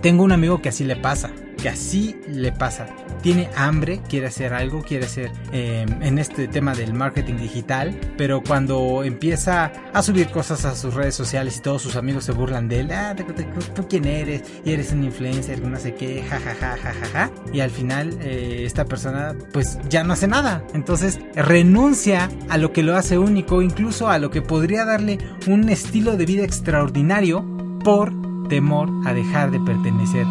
Tengo un amigo que así le pasa, que así le pasa. Tiene hambre, quiere hacer algo, quiere hacer em, en este tema del marketing digital, pero cuando empieza a subir cosas a sus redes sociales y todos sus amigos se burlan de él, ah, ¿tú quién eres? Y eres un influencer, no sé qué, jajaja, jajaja. Y al final eh, esta persona pues ya no hace nada. Entonces renuncia a lo que lo hace único, incluso a lo que podría darle un estilo de vida extraordinario por temor a dejar de pertenecer.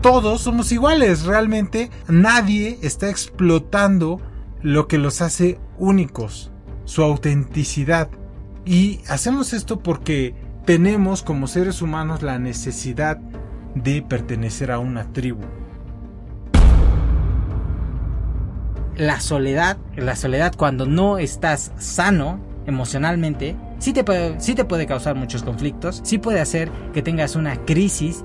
Todos somos iguales, realmente nadie está explotando lo que los hace únicos, su autenticidad. Y hacemos esto porque tenemos como seres humanos la necesidad de pertenecer a una tribu. La soledad, la soledad cuando no estás sano emocionalmente, sí te puede, te puede causar muchos conflictos, sí puede hacer que tengas una crisis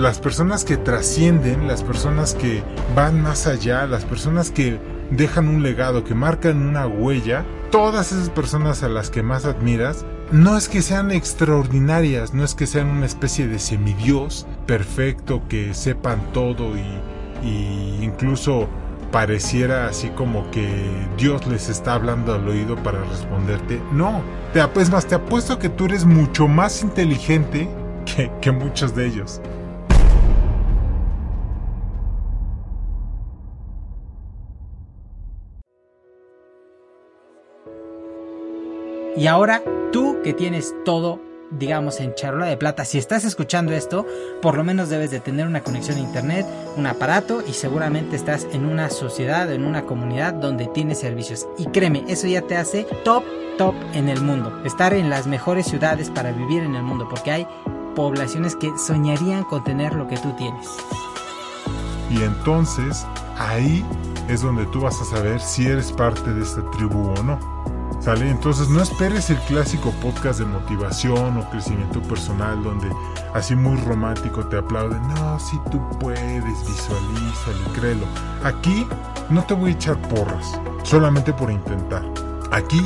las personas que trascienden, las personas que van más allá, las personas que dejan un legado, que marcan una huella, todas esas personas a las que más admiras, no es que sean extraordinarias, no es que sean una especie de semidios perfecto, que sepan todo y, incluso pareciera así como que Dios les está hablando al oído para responderte. No, te, es más, te apuesto que tú eres mucho más inteligente que, que muchos de ellos. Y ahora tú que tienes todo, digamos, en charola de plata, si estás escuchando esto, por lo menos debes de tener una conexión a internet, un aparato y seguramente estás en una sociedad, en una comunidad donde tienes servicios. Y créeme, eso ya te hace top, top en el mundo. Estar en las mejores ciudades para vivir en el mundo, porque hay poblaciones que soñarían con tener lo que tú tienes. Y entonces ahí es donde tú vas a saber si eres parte de esta tribu o no. ¿Sale? Entonces no esperes el clásico podcast de motivación o crecimiento personal donde así muy romántico te aplauden. No, si tú puedes, visualízalo y créelo. Aquí no te voy a echar porras, solamente por intentar. Aquí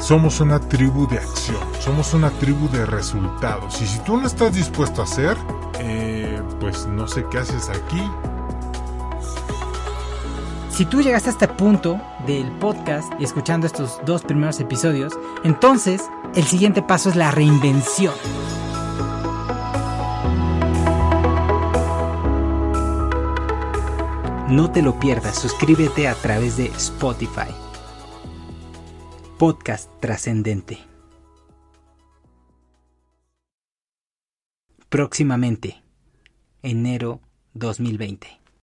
somos una tribu de acción, somos una tribu de resultados. Y si tú no estás dispuesto a hacer, eh, pues no sé qué haces aquí. Si tú llegaste a este punto del podcast y escuchando estos dos primeros episodios, entonces el siguiente paso es la reinvención. No te lo pierdas, suscríbete a través de Spotify. Podcast trascendente. Próximamente, enero 2020.